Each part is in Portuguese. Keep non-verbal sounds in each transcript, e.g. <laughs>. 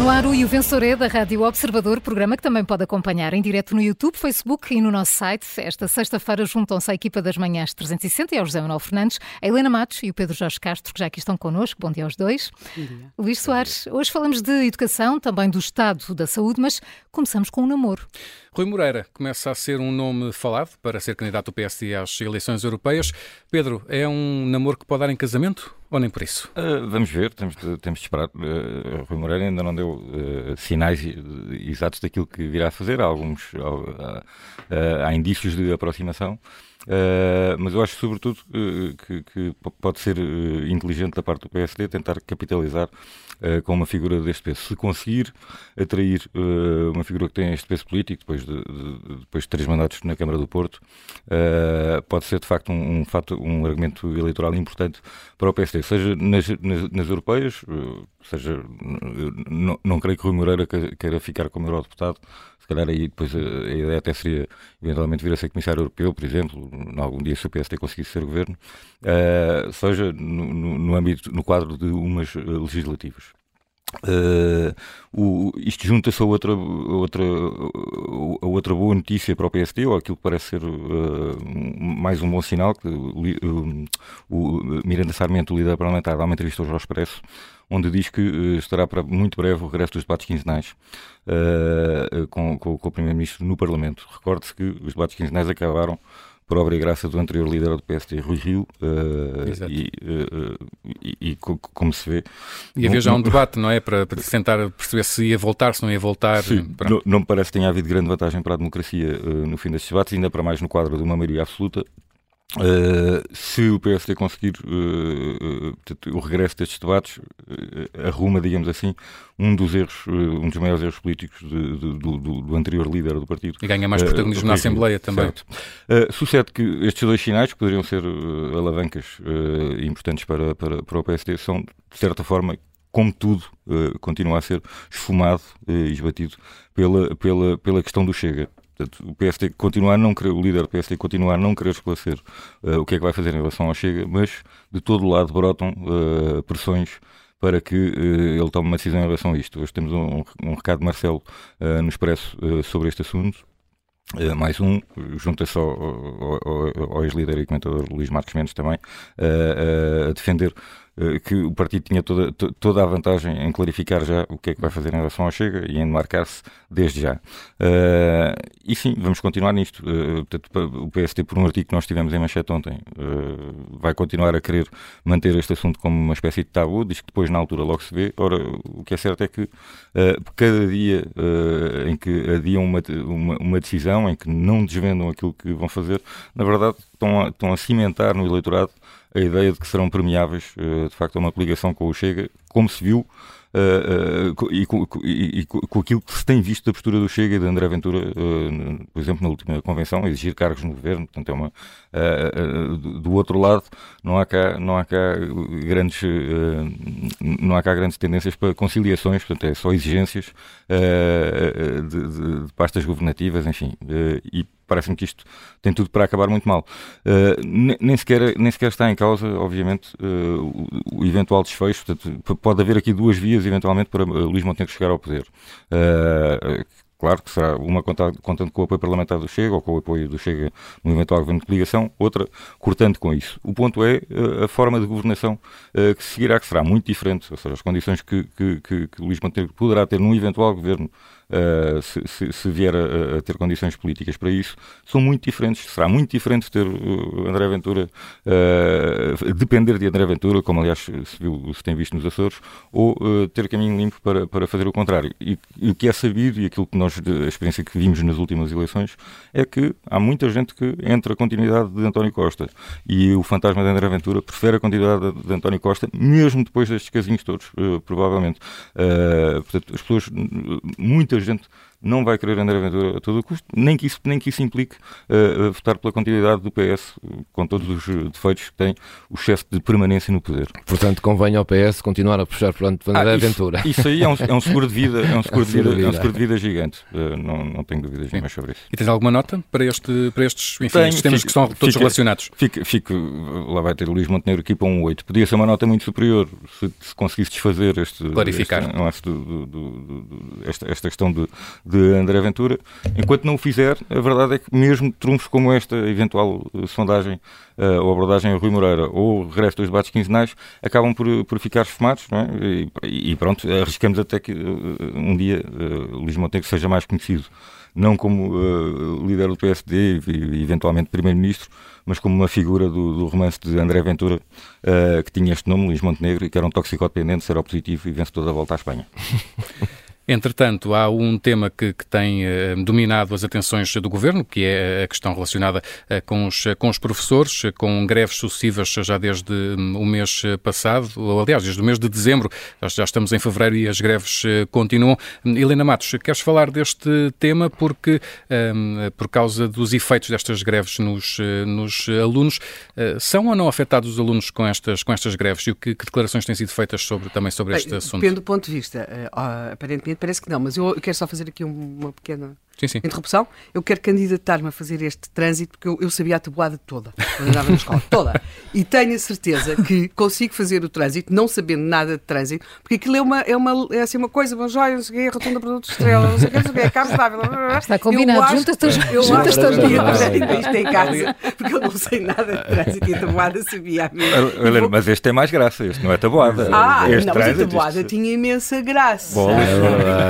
no ar o E o Vencedor é da Rádio Observador, programa que também pode acompanhar em direto no YouTube, Facebook e no nosso site. Esta sexta-feira juntam-se a equipa das manhãs 360 e ao José Manuel Fernandes, a Helena Matos e o Pedro Jorge Castro, que já aqui estão connosco. Bom dia aos dois. Bom dia. Luís Soares, hoje falamos de educação, também do estado da saúde, mas começamos com um namoro. Rui Moreira começa a ser um nome falado para ser candidato do PSD às eleições europeias. Pedro, é um namoro que pode dar em casamento ou nem por isso? Uh, vamos ver, temos de, temos de esperar. Uh, Rui Moreira ainda não deu uh, sinais exatos daquilo que virá a fazer. Há alguns há indícios de aproximação. Uh, mas eu acho, sobretudo, uh, que, que, pode ser uh, inteligente da parte do PSD tentar capitalizar com uma figura deste peso. Se conseguir atrair uma figura que tem este peso político, depois de, de depois de três mandatos na Câmara do Porto, pode ser, de facto, um, um, fato, um argumento eleitoral importante para o PSD, seja nas, nas, nas europeias, seja, não, não creio que Rui Moreira queira ficar como eurodeputado, calhar aí depois a, a, ideia até seria eventualmente vir a ser comissário europeu, por exemplo, em algum dia se o PSD conseguisse ser governo, uh, seja no, no, no, âmbito, no quadro de umas eh, legislativas. Uh, o, isto junta-se a outra, a outra, a outra boa notícia para o PSD, ou aquilo que parece ser uh, mais um bom sinal, que uh, o Miranda Sarmento, o líder parlamentar, dá uma entrevista ao Expresso, onde diz que estará para muito breve o regresso dos debates quinzenais com, com, com o Primeiro-Ministro no Parlamento. Recorde-se que os debates quinzenais acabaram por obra e graça do anterior líder do PSD, Rui Rio, uh, e, uh, e, e, como se vê... E havia já um debate, não é? Para, para tentar perceber se ia voltar, se não ia voltar. Sim, não, não, me parece que tenha havido grande vantagem para a democracia uh, no fim destes debates, ainda para mais no quadro de uma maioria absoluta. Uh, se o PSD conseguir uh, uh, o regresso destes debates, arruma, digamos assim, um dos erros, um dos maiores erros políticos de, de, do, do, anterior líder do partido. E ganha mais protagonismo na Assembleia também. sucede que estes dois sinais, que poderiam ser alavancas importantes para, para, para o PSD, são, de certa forma, como tudo, continua a ser esfumado e esbatido pela, pela, pela questão do Chega. Portanto, o PSD continuar não querer, o líder do PSD continuar não querer esclarecer uh, o que é que vai fazer em relação ao Chega, mas de todo lado brotam uh, pressões para que uh, ele tome uma decisão em relação a isto. Hoje temos um, um recado de Marcelo no Expresso sobre este assunto. mais um, junta-se ao, ao, ao, ao ex-líder e comentador Luís Marques Mendes também, a defender que o partido tinha toda, toda a vantagem em clarificar já o que é que vai fazer em relação ao Chega e em marcar-se desde já. Uh, e sim, vamos continuar nisto. Uh, portanto, o PST, por um artigo que nós tivemos em manchete ontem, uh, vai continuar a querer manter este assunto como uma espécie de tabu, diz que depois na altura logo se vê. Ora, o que é certo é que cada dia em que adiam uma, uma, uma, decisão, em que não desvendam aquilo que vão fazer, na verdade estão a, estão a cimentar no eleitorado a ideia de que serão premiáveis, eh, de facto, uma coligação com o Chega, como se viu Uh, uh, e, com, e, e, com aquilo que se tem visto da postura do Chega e de André Ventura, uh, por exemplo, na última convenção, exigir cargos no governo, portanto é uma do outro lado não há cá, não há cá grandes não há cá grandes tendências para conciliações, portanto é só exigências de, de, de pastas governativas, enfim, e parece-me que isto tem tudo para acabar muito mal. Uh, nem, sequer, nem sequer está em causa, obviamente, uh, o, o, eventual desfecho. Portanto, pode haver aqui duas vias, eventualmente, para uh, Luís Montenegro chegar ao poder. Claro que será uma contando com o apoio parlamentar do Chega ou com o apoio do Chega no eventual governo de coligação, outra cortando com isso. O ponto é a forma de governação que seguirá, que será muito diferente, ou seja, as condições que, que, que, que Luís Montenegro poderá ter num eventual governo uh, se, se, vier a, a, ter condições políticas para isso, são muito diferentes. Será muito diferente ter uh, André Ventura, uh, depender de André Ventura, como aliás se, viu, se tem visto nos Açores, ou ter caminho limpo para, para fazer o contrário. E, e, o que é sabido, e aquilo que nós, a experiência que vimos nas últimas eleições, é que há muita gente que entra a continuidade de António Costa. E o fantasma de André Ventura prefere a continuidade de, António Costa, mesmo depois destes casinhos todos, provavelmente. portanto, as pessoas, muita gente não vai querer André Ventura a todo o custo, nem que isso, nem que isso implique uh, votar pela continuidade do PS, com todos os defeitos que tem o chefe de permanência no poder. Portanto, convém ao PS continuar a puxar por André ah, Ventura. Isso aí é um, é um, seguro de vida, é um seguro de vida, é um seguro de vida gigante. Uh, não, não tenho dúvidas nenhuma sobre isso. E tens alguma nota para, este, para estes enfim, Tenho, estes temas que são todos fica, relacionados? Fica, fica, lá vai ter o Luís Montenegro aqui para um 8. Podia ser uma nota muito superior se, se conseguisse desfazer este, Clarificar. Este, do, do, do, esta, esta questão de, de André Ventura. Enquanto não o fizer, a verdade é que mesmo trunfos como esta eventual uh, sondagem uh, ou abordagem a Rui Moreira ou o regresso dos debates quinzenais acabam por, por ficar esfumados é? e, e, pronto, arriscamos até que uh, um dia uh, Luís Montenegro seja mais conhecido não como uh, líder do PSD e eventualmente primeiro-ministro, mas como uma figura do, do romance de André Ventura, uh, que tinha este nome, Luís Montenegro, e que era um toxicodependente, seropositivo e vencedor da volta à Espanha. <laughs> Entretanto, há um tema que, que tem uh, dominado as atenções do Governo, que é a questão relacionada uh, com, os, com os professores, com greves sucessivas já desde um, o mês passado, ou aliás, desde o mês de dezembro, já estamos em fevereiro e as greves uh, continuam. Helena Matos, queres falar deste tema porque, um, por causa dos efeitos destas greves nos, nos alunos, são ou não afetados os alunos com estas, com estas greves e que, que declarações têm sido feitas sobre, também sobre este assunto? Depende do ponto de vista. aparentemente parece que não, mas eu, quero só fazer aqui uma pequena sim, sim. interrupção. Eu quero candidatar-me a fazer este trânsito porque eu, eu sabia a tabuada toda, quando andava na escola, <laughs> toda. E tenho a certeza que consigo fazer o trânsito, não sabendo nada de trânsito, porque aquilo é uma, é uma, é assim uma coisa, uma joia, não sei o quê, rotunda produto estrela, não sei o quê, não sei o quê, Carlos Dávila. Está combinado, juntas-te Eu juntas acho que isto em casa, porque eu não sei nada de trânsito e a tabuada sabia a mim. Mas este tem mais graça, este não é tabuada. Ah, este não, mas a tabuada tinha imensa graça. Bom,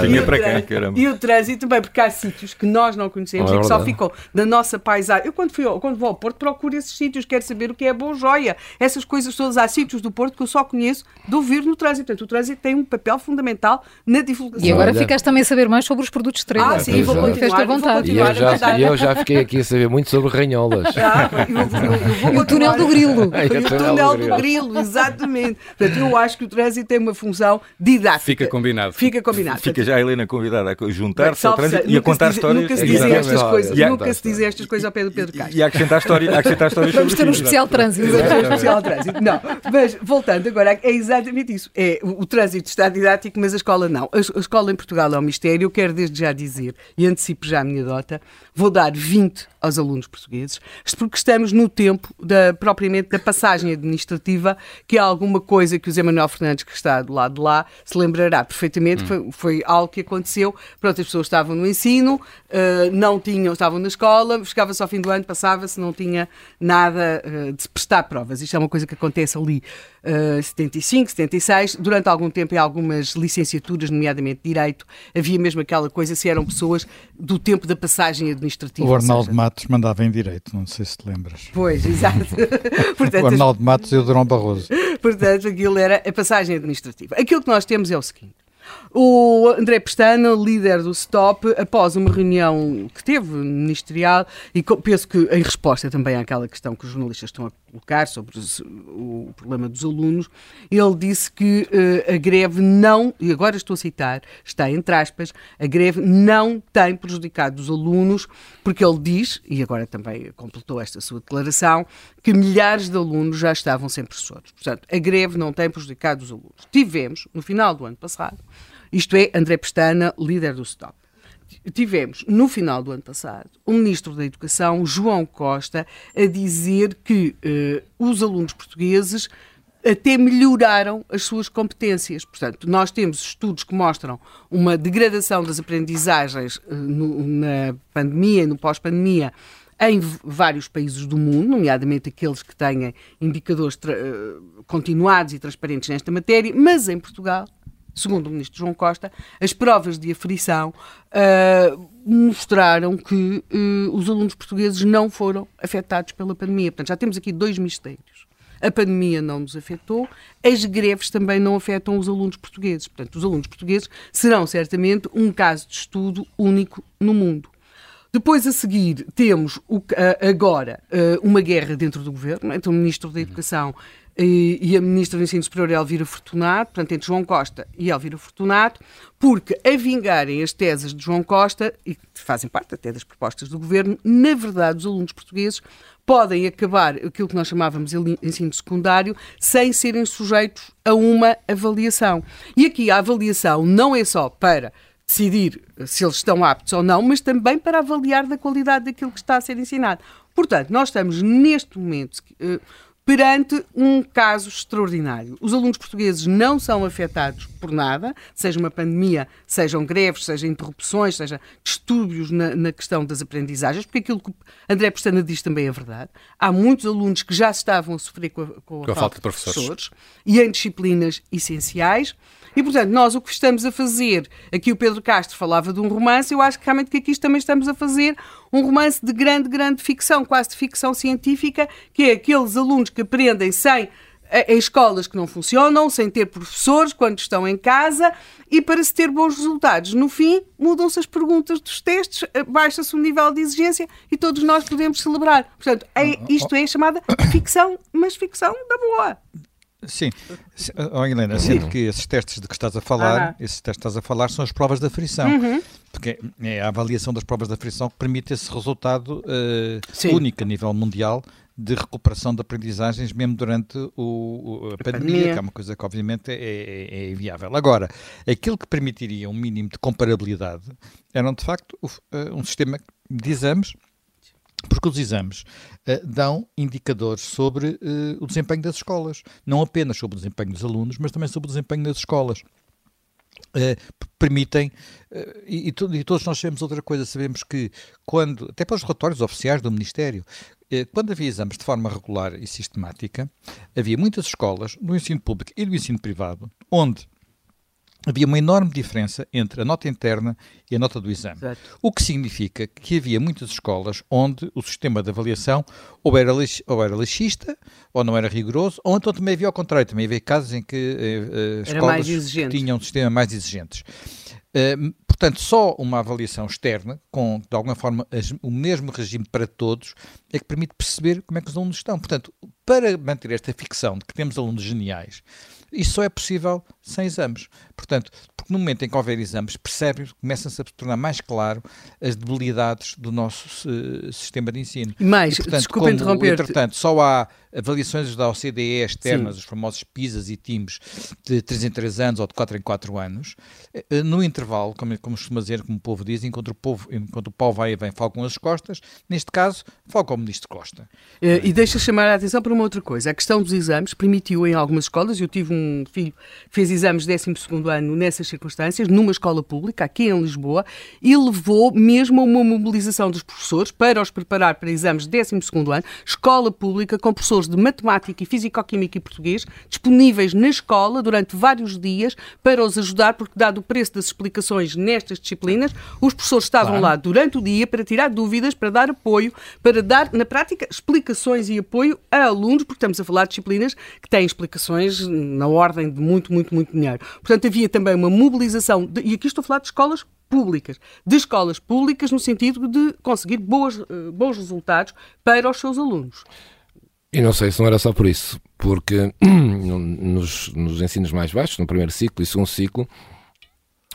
tinha para quem, caramba. E o trânsito também, porque há sítios sítios que nós não conhecemos é e que só ficam da nossa paisagem. Eu, quando, fui, quando vou ao Porto, procuro esses sítios, quero saber o que é Boa Joia. Essas coisas todas. Há sítios do Porto que eu só conheço de ouvir no trânsito. Portanto, o trânsito tem um papel fundamental na divulgação. E agora ficaste também a saber mais sobre os produtos estrela. Ah, sim, vou continuar, vou continuar. E eu, já, eu já fiquei aqui a saber muito sobre ranholas. <laughs> Ah, eu, eu, <laughs> e o túnel do grilo. E o túnel do grilo, exatamente. Portanto, eu acho que o trânsito tem uma função didática. Fica combinado. Fica combinado. Fica já a Helena convidada a juntar-se ao trânsito e a contar histórias. Nunca se dizem estas coisas, nunca se dizem estas coisas ao pé do Pedro Castro. E acrescentar história, acrescentar histórias Vamos ter um especial trânsito. um especial trânsito. Não, mas voltando agora, é exatamente isso. É, o, o trânsito está didático, mas a escola não. A, a escola em Portugal é um mistério. Eu quero desde já dizer, e antecipo já a minha dota, vou dar 20 aos alunos portugueses, porque estamos no tempo da, propriamente da passagem administrativa, que é alguma coisa que o Zé Manuel Fernandes, que está do lado de lá, se lembrará perfeitamente. Hum. Foi, foi, algo que aconteceu. Pronto, as pessoas estavam no ensino, uh, não tinham, estavam na escola, chegava-se ao fim do ano, passava-se, não tinha nada uh, de prestar provas. Isto é uma coisa que acontece ali uh, 75, 76. Durante algum tempo, em algumas licenciaturas, nomeadamente Direito, havia mesmo aquela coisa se eram pessoas do tempo da passagem administrativa. O Arnaldo seja... Matos mandava em Direito, não sei se te lembras. Pois, exato. <laughs> Portanto, o Arnaldo Matos e o Durão Barroso. Portanto, aquilo era a passagem administrativa. Aquilo que nós temos é o seguinte. O André Pestana, líder do STOP, após uma reunião que teve ministerial, e penso que em resposta também àquela questão que os jornalistas estão a colocar sobre o problema dos alunos, ele disse que uh, a greve não, e agora estou a citar, está entre aspas, a greve não tem prejudicado os alunos, porque ele diz, e agora também completou esta sua declaração, que milhares de alunos já estavam sem professores. Portanto, a greve não tem prejudicado os alunos. Tivemos, no final do ano passado, isto é, André Pestana, líder do STOP. Tivemos, no final do ano passado, o Ministro da Educação, João Costa, a dizer que uh, os alunos portugueses até melhoraram as suas competências. Portanto, nós temos estudos que mostram uma degradação das aprendizagens uh, no, na pandemia e no pós-pandemia em vários países do mundo, nomeadamente aqueles que têm indicadores uh, continuados e transparentes nesta matéria, mas em Portugal segundo o ministro João Costa, as provas de aferição uh, mostraram que uh, os alunos portugueses não foram afetados pela pandemia. Portanto, já temos aqui dois mistérios. A pandemia não nos afetou, as greves também não afetam os alunos portugueses. Portanto, os alunos portugueses serão certamente um caso de estudo único no mundo. Depois, a seguir, temos o, agora uma guerra dentro do governo. Então, o Ministro da Educação e, a Ministra do Ensino Superior, Elvira Fortunato, portanto, entre João Costa e Elvira Fortunato, porque a vingarem as teses de João Costa, e que fazem parte até das propostas do Governo, na verdade, os alunos portugueses podem acabar aquilo que nós chamávamos de ensino secundário sem serem sujeitos a uma avaliação. E aqui a avaliação não é só para decidir se eles estão aptos ou não, mas também para avaliar da qualidade daquilo que está a ser ensinado. Portanto, nós estamos neste momento uh, perante um caso extraordinário. Os alunos portugueses não são afetados por nada, seja uma pandemia, sejam greves, seja interrupções, seja distúrbios na, na questão das aprendizagens, porque aquilo que André Pestana diz também é verdade. Há muitos alunos que já estavam a sofrer com a, com a, com a falta de professores. professores e em disciplinas essenciais. E, portanto, nós o que estamos a fazer, aqui o Pedro Castro falava de um romance, eu acho que realmente que aqui também estamos a fazer um romance de grande, grande ficção, quase de ficção científica, que é aqueles alunos que aprendem sem em escolas que não funcionam, sem ter professores quando estão em casa e para se ter bons resultados. No fim, mudam-se as perguntas dos testes, baixa-se o nível de exigência e todos nós podemos celebrar. Portanto, é, isto é chamada ficção, mas ficção da boa. Sim, oh, Helena, sendo que esses testes de que estás a falar, esses testes que estás a falar são as provas da frição, uhum. porque é a avaliação das provas da frição que permite esse resultado uh, único a nível mundial de recuperação de aprendizagens mesmo durante o, o a, pandemia, pandemia, que é uma coisa que obviamente é, é, é, inviável. Agora, aquilo que permitiria um mínimo de comparabilidade era de facto eh, um sistema de exames porque os exames uh, dão indicadores sobre uh, o desempenho das escolas, não apenas sobre o desempenho dos alunos, mas também sobre o desempenho das escolas. Uh, permitem, e, e, e, todos nós sabemos outra coisa, sabemos que quando, até para os relatórios oficiais do Ministério, quando havia exames de forma regular e sistemática, havia muitas escolas, no ensino público e no ensino privado, onde havia uma enorme diferença entre a nota interna e a nota do exame. Exato. O que significa que havia muitas escolas onde o sistema de avaliação ou era, lix, ou era laxista, ou não era rigoroso, ou então também havia ao contrário, também havia casos em que uh, escolas tinham um sistema mais exigentes. Uh, portanto, só uma avaliação externa, com de alguma forma as, o mesmo regime para todos, é que permite perceber como é que os alunos estão. Portanto, para manter esta ficção de que temos alunos geniais, isso só é possível sem exames. Portanto, porque no momento em que houver exames, percebem, começam-se a tornar mais claro as debilidades do nosso uh, sistema de ensino. Mais, e, portanto, desculpa interromper. Entretanto, só há avaliações da OCDE externas, Sim. os famosos PISAs e TIMS, de 3 em 3 anos ou de 4 em 4 anos. Eh, no intervalo, como, como costuma dizer, como o povo diz, enquanto o, povo, enquanto o pau vai e vem, fala com as costas, neste caso, fala com o Ministro Costa. Uh, e deixa chamar a atenção para uma outra coisa. A questão dos exames permitiu em algumas escolas, eu tive um filho que fez exames 12 ano nessas circunstâncias, numa escola pública, aqui em Lisboa, e levou mesmo a uma mobilização dos professores para os preparar para exames de 12 ano, escola pública, com professores de matemática e físico-química e português disponíveis na escola durante vários dias para os ajudar, porque, dado o preço das explicações nestas disciplinas, os professores estavam claro. lá durante o dia para tirar dúvidas, para dar apoio, para dar, na prática, explicações e apoio a alunos, porque estamos a falar de disciplinas que têm explicações na ordem de muito, muito, muito dinheiro. Portanto, havia também uma mobilização, de, e aqui estou a falar de escolas públicas, de escolas públicas no sentido de conseguir boas, eh, bons resultados para os seus alunos. E não sei se não era só por isso, porque <clears throat> nos, nos ensinos mais baixos, no primeiro ciclo e segundo ciclo,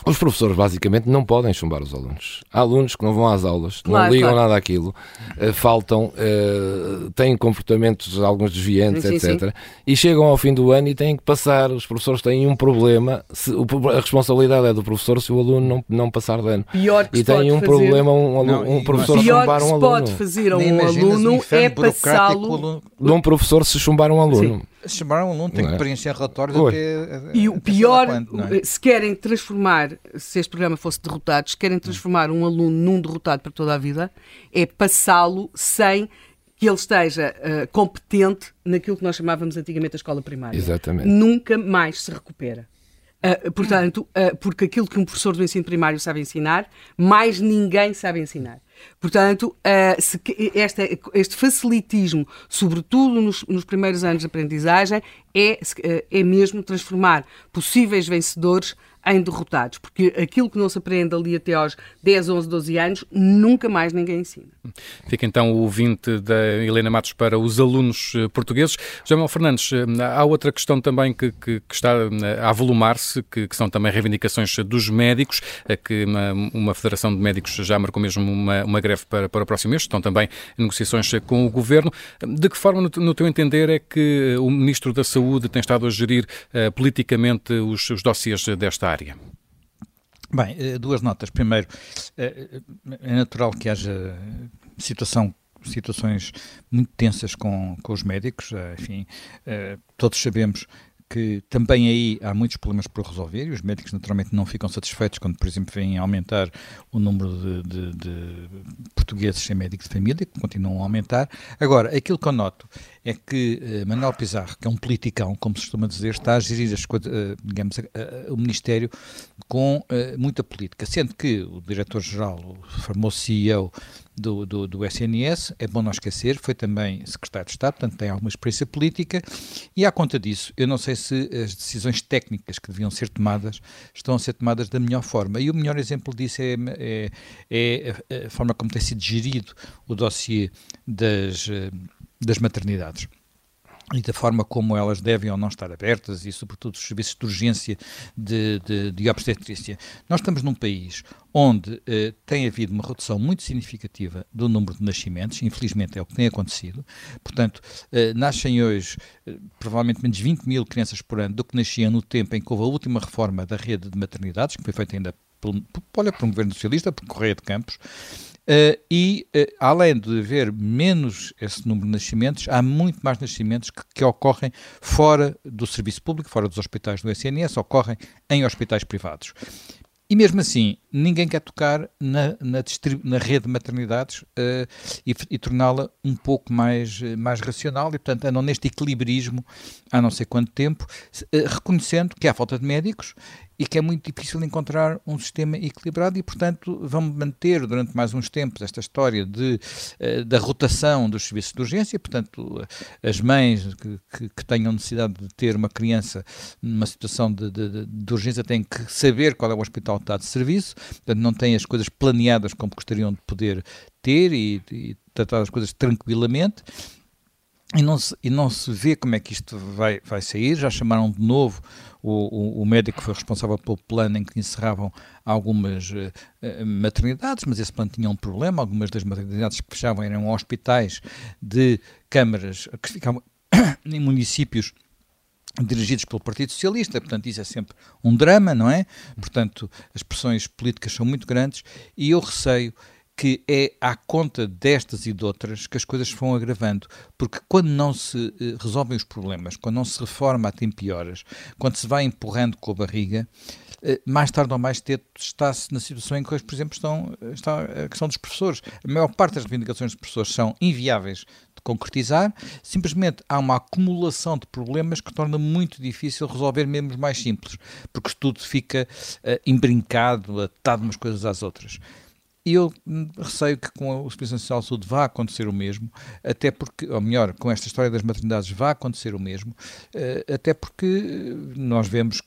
os professores basicamente não podem chumbar os alunos. Há alunos que não vão às aulas, claro, não ligam claro. nada àquilo, uh, faltam, uh, têm comportamentos alguns desviantes, sim, etc. Sim. E chegam ao fim do ano e têm que passar. Os professores têm um problema. Se, a responsabilidade é do professor se o aluno não, não passar de ano. Pior que e tem um fazer... problema um, um, um professor chumbar um aluno. Pior que se pode fazer a um aluno é passá-lo... De um professor se chumbar um aluno. Sim. Chamaram um aluno, tem é? que preencher relatórios até, E o pior, quando, é? se querem transformar, se este programa fosse derrotado, se querem transformar um aluno num derrotado para toda a vida, é passá-lo sem que ele esteja uh, competente naquilo que nós chamávamos antigamente a escola primária. Exatamente. Nunca mais se recupera. Uh, portanto, uh, porque aquilo que um professor do ensino primário sabe ensinar, mais ninguém sabe ensinar. Portanto, se, este, este facilitismo, sobretudo nos, nos, primeiros anos de aprendizagem, é, é mesmo transformar possíveis vencedores em derrotados, porque aquilo que não se aprende ali até aos 10, 11, 12 anos, nunca mais ninguém ensina. Fica então o 20 da Helena Matos para os alunos eh, portugueses. José Fernandes, eh, há outra questão também que, que, que está eh, a avolumar-se, que, que, são também reivindicações dos médicos, que uma, uma, federação de médicos já marcou mesmo uma, uma greve para, para o próximo mês, estão também negociações com o Governo. De que forma, no, no teu entender, é que o Ministro da Saúde tem estado a gerir uh, politicamente os, os dossiês desta área? Bem, duas notas. Primeiro, é natural que haja situação situações muito tensas com, com os médicos, enfim, todos sabemos que também aí há muitos problemas por resolver e os médicos naturalmente não ficam satisfeitos quando, por exemplo, vêm aumentar o número de, de, de portugueses sem médico de família, que continuam a aumentar. Agora, aquilo que eu noto é que uh, Manuel Pizarro, que é um politicão, como se costuma dizer, está a gerir as, uh, digamos, uh, o Ministério com muita política, sendo que o diretor-geral, o famoso CEO do, do, do, SNS, é bom não esquecer, foi também secretário de Estado, portanto tem alguma experiência política, e à conta disso, eu não sei se as decisões técnicas que deviam ser tomadas estão a ser tomadas da melhor forma. E o melhor exemplo disso é, é, é a forma como tem sido gerido o dossiê das das maternidades e da forma como elas devem ou não estar abertas e, sobretudo, os serviços de urgência de, de, de obstetrícia. Nós estamos num país onde eh, tem havido uma redução muito significativa do número de nascimentos, infelizmente é o que tem acontecido. Portanto, eh, nascem hoje eh, provavelmente menos 20 mil crianças por ano do que nasciam no tempo em que houve a última reforma da rede de maternidades, que foi feita ainda por, olha, por um governo socialista, por Correia de Campos, Uh, e, uh, além de haver menos esse número de nascimentos, há muito mais nascimentos que, que, ocorrem fora do serviço público, fora dos hospitais do SNS, ocorrem em hospitais privados. E mesmo assim, ninguém quer tocar na, na, na rede de maternidades uh, e, e torná-la um pouco mais, mais racional e, portanto, andam neste equilibrismo há não sei quanto tempo, reconhecendo que há falta de médicos e que é muito difícil encontrar um sistema equilibrado e, portanto, vão manter durante mais uns tempos esta história de, uh, da rotação dos serviços de urgência, portanto, as mães que, que, que, tenham necessidade de ter uma criança numa situação de, de, de, urgência têm que saber qual é o hospital que está de serviço, portanto, não têm as coisas planeadas como gostariam de poder ter e, e tratar as coisas tranquilamente. E não, se, e não se vê como é que isto vai, vai sair. Já chamaram de novo o, o, médico foi responsável pelo plano em que encerravam algumas uh, maternidades, mas esse plano tinha um problema. Algumas das maternidades que fechavam eram hospitais de câmaras que ficavam <coughs> em municípios dirigidos pelo Partido Socialista, portanto isso é sempre um drama, não é? Portanto as pressões políticas são muito grandes e eu receio que é à conta destas e de outras que as coisas se vão agravando, porque quando não se eh, resolvem os problemas, quando não se reforma a tempo quando se vai empurrando com a barriga, eh, mais tarde ou mais cedo está-se na situação em que, por exemplo, estão, está a questão dos professores. A maior parte das reivindicações dos professores são inviáveis de concretizar, simplesmente há uma acumulação de problemas que torna muito difícil resolver mesmo os mais simples, porque tudo fica uh, embrincado, atado umas coisas às outras. E eu receio que com o Serviço Nacional de Saúde vá acontecer o mesmo, até porque, ou melhor, com esta história das maternidades vá acontecer o mesmo, eh, até porque nós vemos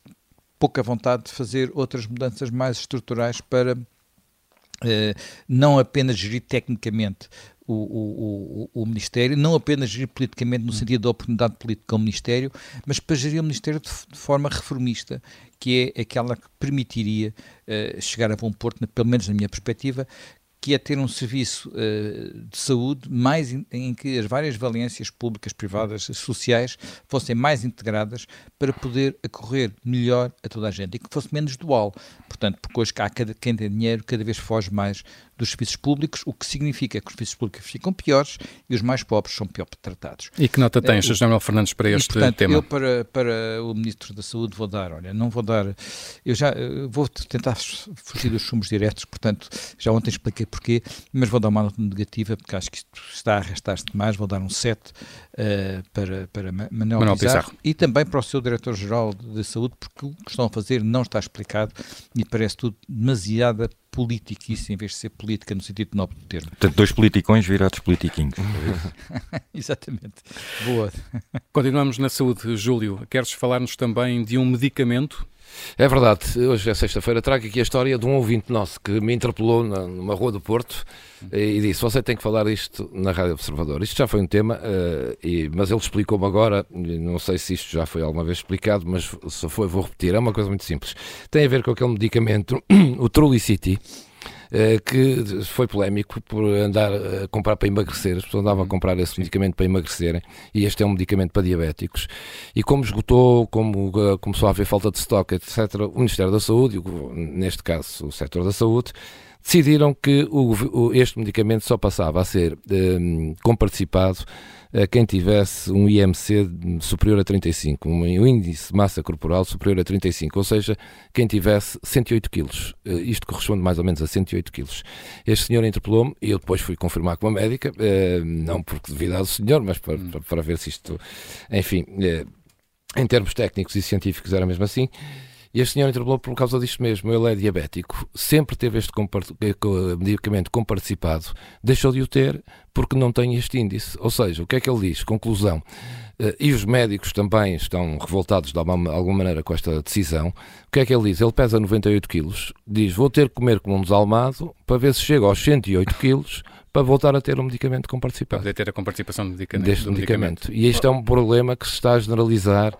pouca vontade de fazer outras mudanças mais estruturais para eh, não apenas gerir tecnicamente o, o, o, o, Ministério, não apenas gerir politicamente no sentido da oportunidade política ao Ministério, mas para gerir o Ministério de, de forma reformista, que é aquela que permitiria uh, chegar a bom porto, pelo menos na minha perspectiva, que é ter um serviço uh, de saúde mais in, em que as várias valências públicas, privadas, sociais fossem mais integradas para poder acorrer melhor a toda a gente e que fosse menos dual. Portanto, porque hoje há cada, quem tem dinheiro cada vez foge mais dos serviços públicos, o que significa que os serviços públicos ficam piores e os mais pobres são pior tratados. E que nota tens, uh, Manuel Fernandes, para este e, portanto, tema? Eu, para, para o Ministro da Saúde, vou dar, olha, não vou dar, eu já vou tentar fugir dos sumos diretos, portanto, já ontem expliquei porquê, mas vou dar uma nota negativa, porque acho que isto está a arrastar-se demais, vou dar um 7 uh, eh, para, para Manuel, Manuel Pizarro, Pizarro, e também para o seu Diretor-Geral de Saúde, porque o que estão a fazer não está explicado e parece tudo demasiada politiquice em vez de ser política no sentido nobre do termo. Portanto, dois politicões virados politiquinhos. <laughs> Exatamente. Boa. Continuamos na saúde, Júlio. Queres falar-nos também de um medicamento É verdade, hoje é sexta-feira, trago aqui a história de um ouvinte nosso que me interpelou numa rua do Porto e disse: Você tem que falar isto na Rádio Observador. Isto já foi um tema, uh, e, mas ele explicou-me agora. Não sei se isto já foi alguma vez explicado, mas se foi, vou repetir. É uma coisa muito simples. Tem a ver com aquele medicamento, <coughs> o Trulicity eh, que foi polémico por andar a comprar para emagrecer. As pessoas andavam a comprar esse medicamento para emagrecerem e este é um medicamento para diabéticos. E como esgotou, como eh, começou a haver falta de estoque, etc., o Ministério da Saúde, neste caso o setor da saúde, decidiram que o, este medicamento só passava a ser um, comparticipado a quem tivesse um IMC superior a 35, um índice de massa corporal superior a 35, ou seja, quem tivesse 108 quilos. Eh, isto corresponde mais ou menos a 108 quilos. Este senhor interpelou-me e eu depois fui confirmar com a médica, eh, não porque devido ao senhor, mas para, hum. para, para ver se isto, enfim, eh, em termos técnicos e científicos era mesmo assim. E este senhor interpelou por causa disto mesmo. Ele é diabético, sempre teve este eh, medicamento comparticipado, deixou de o ter porque não tem este índice. Ou seja, o que é que ele diz? Conclusão. Uh, e os médicos também estão revoltados de alguma, maneira com esta decisão. O que é que ele diz? Ele pesa 98 quilos, diz: Vou ter que comer como um desalmado para ver se chego aos 108 quilos para voltar a ter um medicamento comparticipado. Poder ter a comparticipação do medicamento. Deste medicamento. medicamento. E este é um problema que se está a generalizar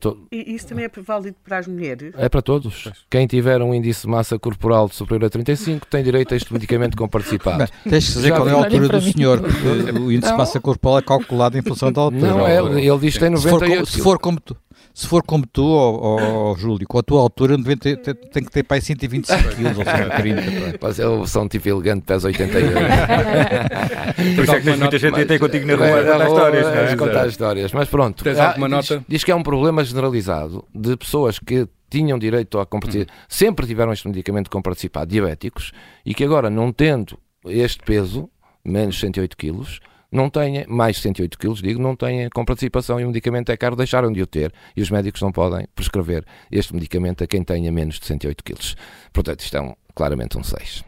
to... E isso também é válido para as mulheres? É para todos. Quem tiver um índice de massa corporal superior a 35 tem direito a este medicamento comparticipado. Mas, tens que dizer qual é a altura do senhor, porque o índice de massa corporal é calculado em função da altura. Não, é, ele diz que tem 98. Se for como, se for como tu, se for como tu, oh, oh, Júlio, com a tua altura, tem, tem, tem que ter para aí 125 <laughs> quilos ou 130. Mas eu sou um tipo elegante, pesa 88. <laughs> Por isso é que tens muita gente até contigo na rua a contar histórias. É? Contar histórias, mas pronto. Tens alguma nota? Diz, diz que é um problema generalizado de pessoas que tinham direito a compartilhar, hum. sempre tiveram este medicamento com participar, diabéticos, e que agora, não tendo este peso, menos 108 quilos, não têm, mais 108 quilos, digo, não têm com participação e o medicamento é caro, deixaram de o ter e os médicos não podem prescrever este medicamento a quem tenha menos de 108 quilos. Portanto, isto é claramente um 6.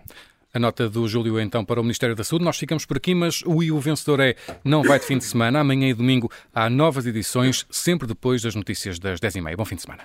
A nota do Júlio, então, para o Ministério da Saúde. Nós ficamos por aqui, mas o e o vencedor é Não Vai de Fim de Semana. Amanhã e domingo há novas edições, sempre depois das notícias das 10h30. Bom fim de semana.